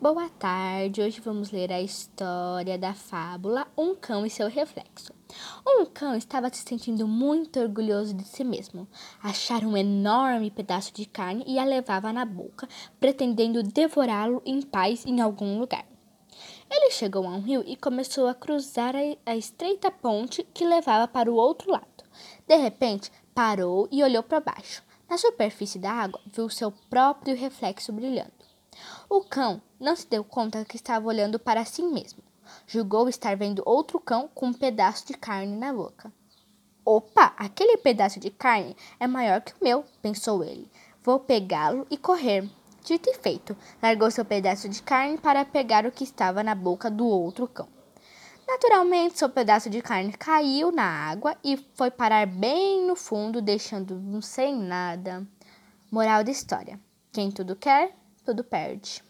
Boa tarde, hoje vamos ler a história da fábula Um Cão e seu Reflexo. Um cão estava se sentindo muito orgulhoso de si mesmo. Achara um enorme pedaço de carne e a levava na boca, pretendendo devorá-lo em paz em algum lugar. Ele chegou a um rio e começou a cruzar a estreita ponte que levava para o outro lado. De repente, parou e olhou para baixo. Na superfície da água, viu seu próprio reflexo brilhando. O cão não se deu conta que estava olhando para si mesmo. Julgou estar vendo outro cão com um pedaço de carne na boca. Opa, aquele pedaço de carne é maior que o meu, pensou ele. Vou pegá-lo e correr. Dito e feito, largou seu pedaço de carne para pegar o que estava na boca do outro cão. Naturalmente, seu pedaço de carne caiu na água e foi parar bem no fundo, deixando-o sem nada. Moral da história: quem tudo quer, tudo perde.